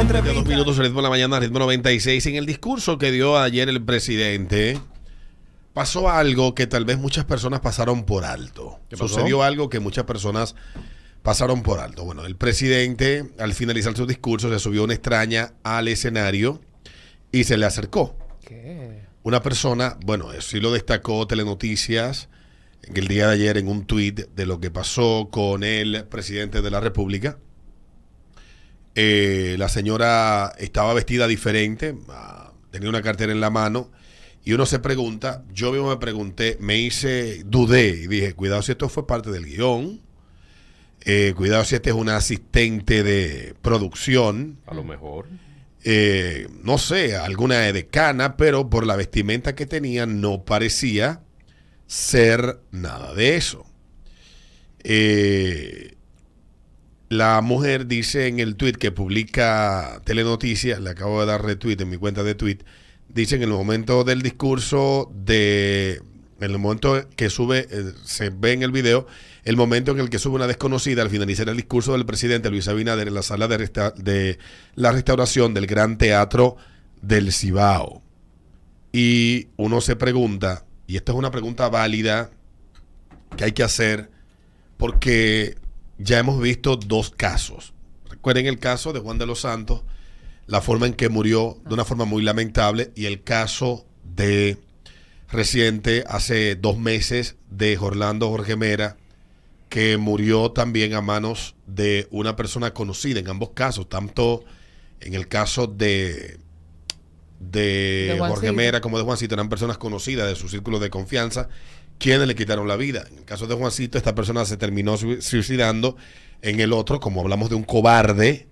Dos minutos, ritmo de la mañana, ritmo 96. En el discurso que dio ayer el presidente, pasó algo que tal vez muchas personas pasaron por alto. Sucedió algo que muchas personas pasaron por alto. Bueno, el presidente, al finalizar su discurso, se subió una extraña al escenario y se le acercó. ¿Qué? Una persona, bueno, sí lo destacó Telenoticias el día de ayer en un tuit de lo que pasó con el presidente de la República. Eh, la señora estaba vestida diferente, ah, tenía una cartera en la mano y uno se pregunta, yo mismo me pregunté, me hice, dudé y dije, cuidado si esto fue parte del guion, eh, cuidado si este es un asistente de producción. A lo mejor. Eh, no sé, alguna decana, pero por la vestimenta que tenía no parecía ser nada de eso. Eh, la mujer dice en el tweet que publica Telenoticias, le acabo de dar retweet en mi cuenta de tweet, dice en el momento del discurso de, en el momento que sube, eh, se ve en el video, el momento en el que sube una desconocida al finalizar el discurso del presidente Luis Abinader en la sala de, de la restauración del Gran Teatro del Cibao. Y uno se pregunta, y esta es una pregunta válida que hay que hacer porque ya hemos visto dos casos. Recuerden el caso de Juan de los Santos, la forma en que murió de una forma muy lamentable y el caso de reciente hace dos meses de Orlando Jorge Mera, que murió también a manos de una persona conocida en ambos casos, tanto en el caso de de, Jorge Mera como de Juancito eran personas conocidas de su círculo de confianza quienes le quitaron la vida. En el caso de Juancito, esta persona se terminó suicidando. En el otro, como hablamos de un cobarde,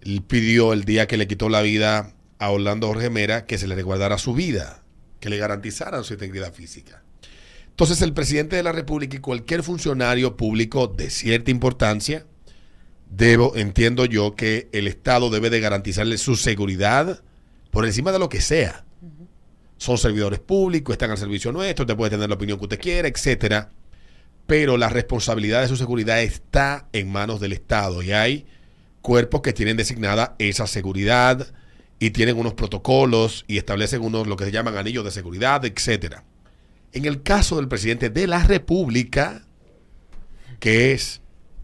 él pidió el día que le quitó la vida a Orlando Jorge Mera que se le resguardara su vida, que le garantizaran su integridad física. Entonces el presidente de la República y cualquier funcionario público de cierta importancia, debo, entiendo yo que el Estado debe de garantizarle su seguridad, por encima de lo que sea. Son servidores públicos, están al servicio nuestro, te puede tener la opinión que usted quiera, etcétera. Pero la responsabilidad de su seguridad está en manos del Estado y hay cuerpos que tienen designada esa seguridad y tienen unos protocolos y establecen unos lo que se llaman anillos de seguridad, etcétera. En el caso del presidente de la República, que es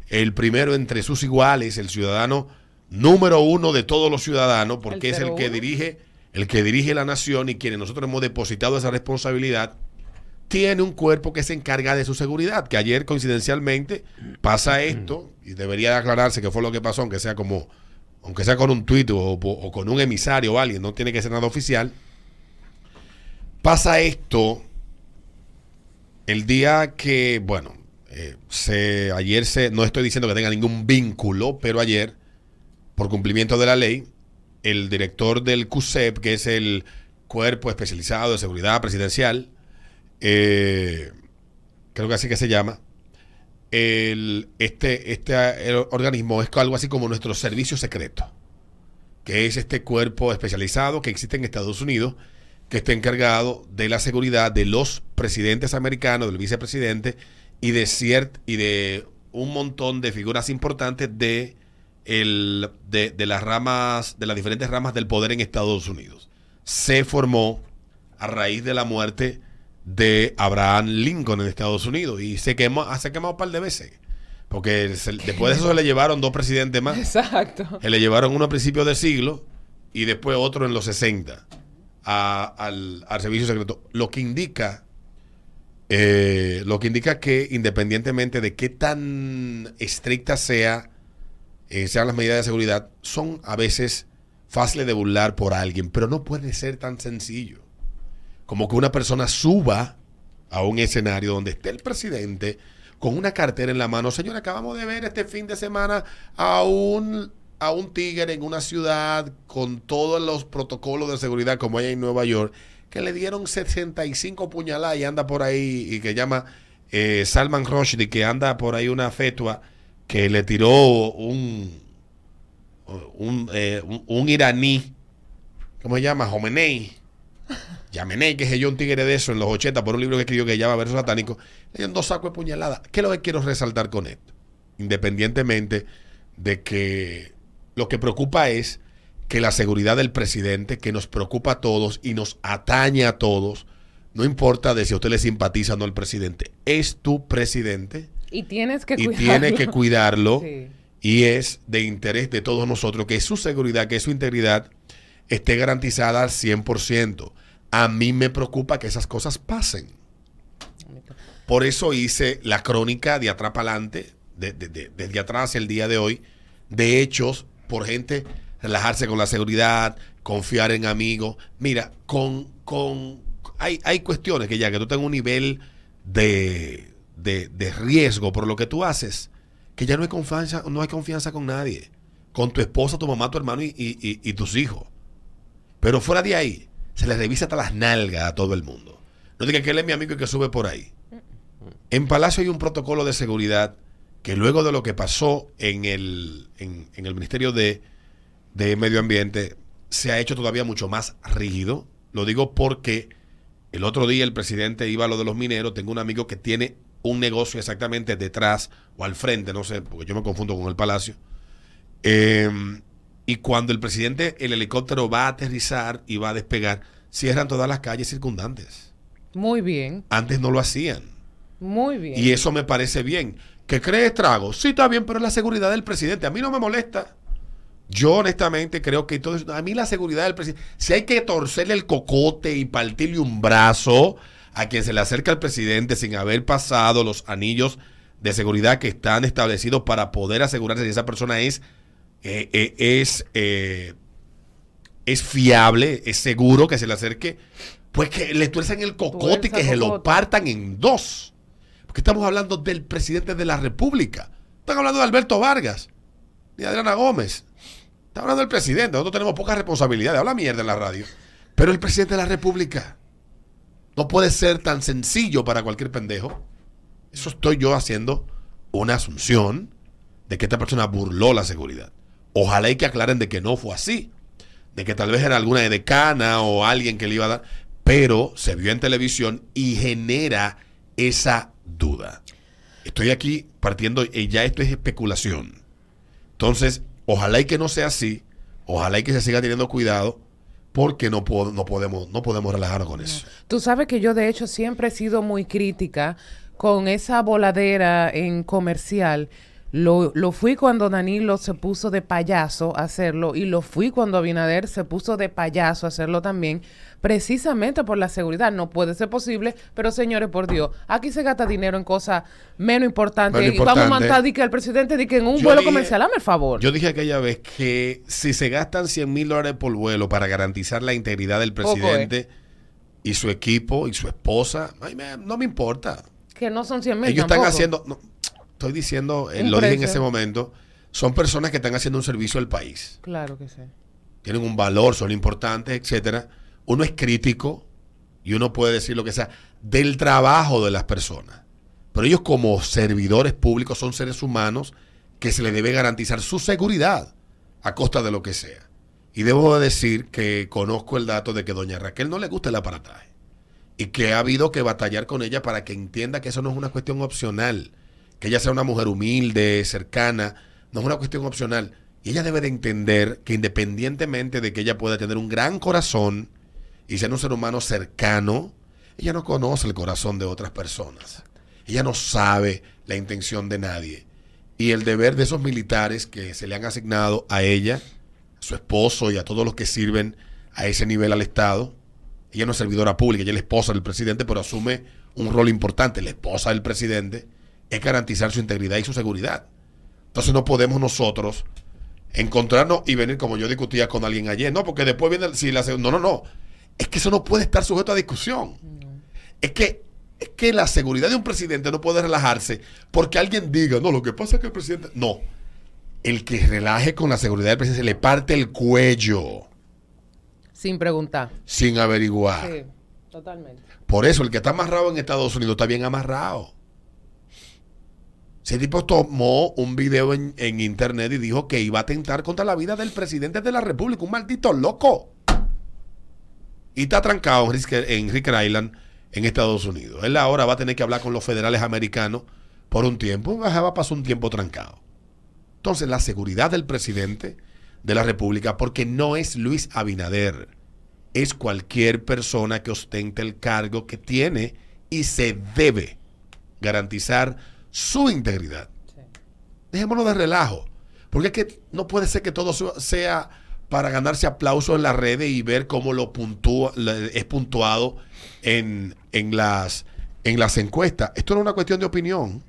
el primero entre sus iguales, el ciudadano número uno de todos los ciudadanos, porque es el que dirige, el que dirige la nación y quienes nosotros hemos depositado esa responsabilidad, tiene un cuerpo que se encarga de su seguridad. Que ayer coincidencialmente pasa esto, y debería aclararse que fue lo que pasó, aunque sea como, aunque sea con un tuit o, con un emisario o alguien, no tiene que ser nada oficial. Pasa esto el día que, bueno, eh, se, ayer se, no estoy diciendo que tenga ningún vínculo, pero ayer por cumplimiento de la ley, el director del CUSEP, que es el Cuerpo Especializado de Seguridad Presidencial, eh, creo que así que se llama, el, este, este organismo es algo así como nuestro servicio secreto, que es este cuerpo especializado que existe en Estados Unidos, que está encargado de la seguridad de los presidentes americanos, del vicepresidente y de ciert, y de un montón de figuras importantes de el, de, las ramas, de las diferentes ramas del poder en Estados Unidos. Se formó a raíz de la muerte de Abraham Lincoln en Estados Unidos y se quemó, ah, se ha quemado un par de veces. Porque después de eso se le llevaron dos presidentes más. Exacto. Se le llevaron uno a principios del siglo y después otro en los 60 al, servicio secreto. Lo que indica eh, lo que indica que independientemente de qué tan estricta sea eh, sean las medidas de seguridad, son a veces fáciles de burlar por alguien, pero no puede ser tan sencillo como que una persona suba a un escenario donde esté el presidente con una cartera en la mano. Señor, acabamos de ver este fin de semana a un, a un tigre en una ciudad con todos los protocolos de seguridad como hay en Nueva York, que le dieron 65 puñaladas y anda por ahí y que llama eh, Salman Rushdie, que anda por ahí una fetua que le tiró un, un, eh, un, iraní, ¿cómo se llama? Jomenei. Yamenei, que es yo un tigre de eso en los 80 por un libro que escribió que llama Verso Satánico, le dieron dos sacos de puñalada. ¿Qué es lo que quiero resaltar con esto? Independientemente de que lo que preocupa es que la seguridad del presidente, que nos preocupa a todos y nos atañe a todos, no importa de si a usted le simpatiza o no el presidente, es tu presidente. Y tienes que y cuidarlo. tiene que cuidarlo. Sí. Y es de interés de todos nosotros que su seguridad, que su integridad esté garantizada al 100%. A mí me preocupa que esas cosas pasen. Por eso hice la crónica de atrás para adelante, de- de- de- desde atrás el día de hoy, de hechos por gente relajarse con la seguridad, confiar en amigos. Mira, con, con hay, hay cuestiones que ya que tú tengas un nivel de, de, de riesgo por lo que tú haces, que ya no hay confianza, no hay confianza con nadie. Con tu esposa, tu mamá, tu hermano y, y- tus hijos. Pero fuera de ahí, se le revisa hasta las nalgas a todo el mundo. No diga que él es mi amigo y que sube por ahí. En Palacio hay un protocolo de seguridad que luego de lo que pasó en el, en, en el Ministerio de, de Medio Ambiente se ha hecho todavía mucho más rígido. Lo digo porque el otro día el presidente iba a lo de los mineros. Tengo un amigo que tiene un negocio exactamente detrás o al frente, no sé, porque yo me confundo con el Palacio. Eh, y cuando el presidente, el helicóptero va a aterrizar y va a despegar, cierran todas las calles circundantes. Muy bien, Antes no lo hacían. muy bien. Y eso me parece bien. ¿Que cree estragos? Sí, está bien, pero es la seguridad del presidente. A mí no me molesta. Yo honestamente creo que todo eso- a mí la seguridad del presidente, si hay que torcerle el cocote y partirle un brazo a quien se le acerca al presidente sin haber pasado los anillos de seguridad que están establecidos para poder asegurarse que esa persona es, eh, eh, es, eh, es fiable, es seguro que se le acerque, pues que le tuerzan el cocote y que se lo partan en dos. Porque estamos hablando del presidente de la República. Están hablando de Alberto Vargas, ni de Adriana Gómez. Están hablando del presidente. Nosotros tenemos poca responsabilidad. Habla mierda en la radio. Pero el presidente de la República no puede ser tan sencillo para cualquier pendejo. Eso estoy yo haciendo una asunción de que esta persona burló la seguridad. Ojalá y que aclaren de que no fue así. De que tal vez era alguna decana o alguien que le iba a dar. Pero se vio en televisión y genera esa duda. Estoy aquí partiendo y ya esto es especulación. Entonces, ojalá y que no sea así. Ojalá y que se siga teniendo cuidado porque no, po- no, podemos, no podemos relajarnos con eso. Tú sabes que yo de hecho siempre he sido muy crítica con esa voladera en comercial. Lo, lo fui cuando Danilo se puso de payaso a hacerlo y lo fui cuando Abinader se puso de payaso a hacerlo también, precisamente por la seguridad. No puede ser posible, pero señores, por Dios, aquí se gasta dinero en cosas menos importantes. Menos y vamos a importante. mandar que al presidente di que en un Yo vuelo dije- comercial, hazme el favor. Yo dije aquella vez que si se gastan 100 mil dólares por vuelo para garantizar la integridad del presidente y su equipo y su esposa, ay, me- no me importa. que no son 100 mil. Ellos están haciendo, no, estoy diciendo, eh, lo dije en ese momento, son personas que están haciendo un servicio al país. Claro que sí. Tienen un valor, son importantes, etcétera. Uno es crítico y uno puede decir lo que sea del trabajo de las personas. Pero ellos como servidores públicos son seres humanos que se les debe garantizar su seguridad a costa de lo que sea. Y debo de decir que conozco el dato de que doña Raquel no le gusta el aparataje. Y que ha habido que batallar con ella para que entienda que eso no es una cuestión opcional. Que ella sea una mujer humilde, cercana, no es una cuestión opcional. Y ella debe de entender que independientemente de que ella pueda tener un gran corazón y ser un ser humano cercano, ella no conoce el corazón de otras personas. Ella no sabe la intención de nadie. Y el deber de esos militares que se le han asignado a ella, a su esposo y a todos los que sirven a ese nivel al Estado, ella no es servidora pública, ella es la esposa del presidente, pero asume un rol importante. La esposa del presidente es garantizar su integridad y su seguridad. Entonces no podemos nosotros encontrarnos y venir como yo discutía con alguien ayer. No, porque después viene, si la, no, no, no. Es que eso no puede estar sujeto a discusión. Es que, es que la seguridad de un presidente no puede relajarse porque alguien diga, no, lo que pasa es que el presidente... No. El que relaje con la seguridad del presidente se le parte el cuello Sin preguntar. sin averiguar. Sí, totalmente. Por eso, el que está amarrado en Estados Unidos está bien amarrado. Ese tipo tomó un video en, en internet y dijo que iba a atentar contra la vida del presidente de la República, un maldito loco. Y está trancado en Riker Island, en Estados Unidos. Él ahora va a tener que hablar con los federales americanos por un tiempo. Va a pasar un tiempo trancado. Entonces, la seguridad del presidente de la República porque no es Luis Abinader, es cualquier persona que ostente el cargo que tiene y se debe garantizar su integridad. Dejémonos de relajo, porque es que no puede ser que todo sea para ganarse aplausos en las redes y ver cómo lo puntúa, es puntuado en, en, las, en las encuestas. Esto no es una cuestión de opinión.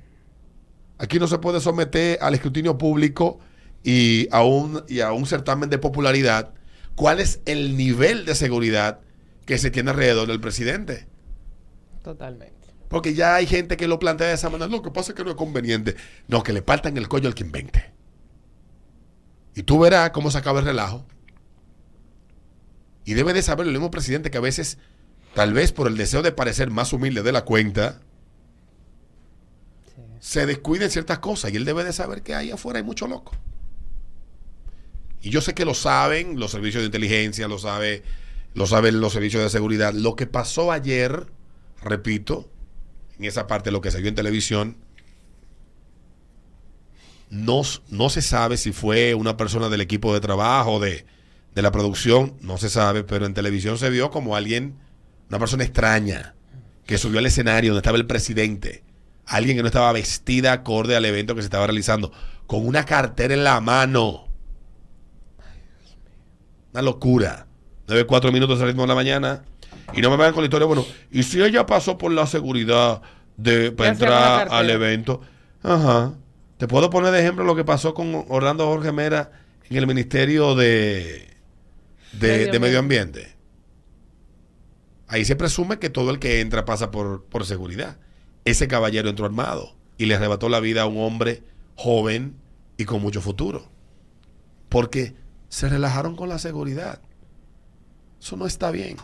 Aquí no se puede someter al escrutinio público y a un, y a un certamen de popularidad cuál es el nivel de seguridad que se tiene alrededor del presidente. Totalmente. Porque ya hay gente que lo plantea de esa manera. Lo que pasa es que no es conveniente. No, que le partan el cuello al que invente. Y tú verás cómo se acaba el relajo. Y debe de saber el mismo presidente que a veces, tal vez por el deseo de parecer más humilde de la cuenta, se descuiden ciertas cosas. Y él debe de saber que ahí afuera hay mucho loco. Y yo sé que lo saben los servicios de inteligencia, lo, sabe, lo saben los servicios de seguridad. Lo que pasó ayer, repito, en esa parte de lo que se vio en televisión, no, no se sabe si fue una persona del equipo de trabajo, de, de la producción, no se sabe, pero en televisión se vio como alguien, una persona extraña, que subió al escenario donde estaba el presidente, alguien que no estaba vestida acorde al evento que se estaba realizando, con una cartera en la mano. Una locura. 9, 4 minutos al ritmo de la mañana. Y no me vayan con la historia, bueno, ¿y si ella pasó por la seguridad de, para entrar al evento? Ajá. Te puedo poner de ejemplo lo que pasó con Orlando Jorge Mera en el Ministerio de, de, medio, Ambiente. Ahí se presume que todo el que entra pasa por, por seguridad. Ese caballero entró armado y le arrebató la vida a un hombre joven y con mucho futuro. Porque se relajaron con la seguridad. Eso no está bien.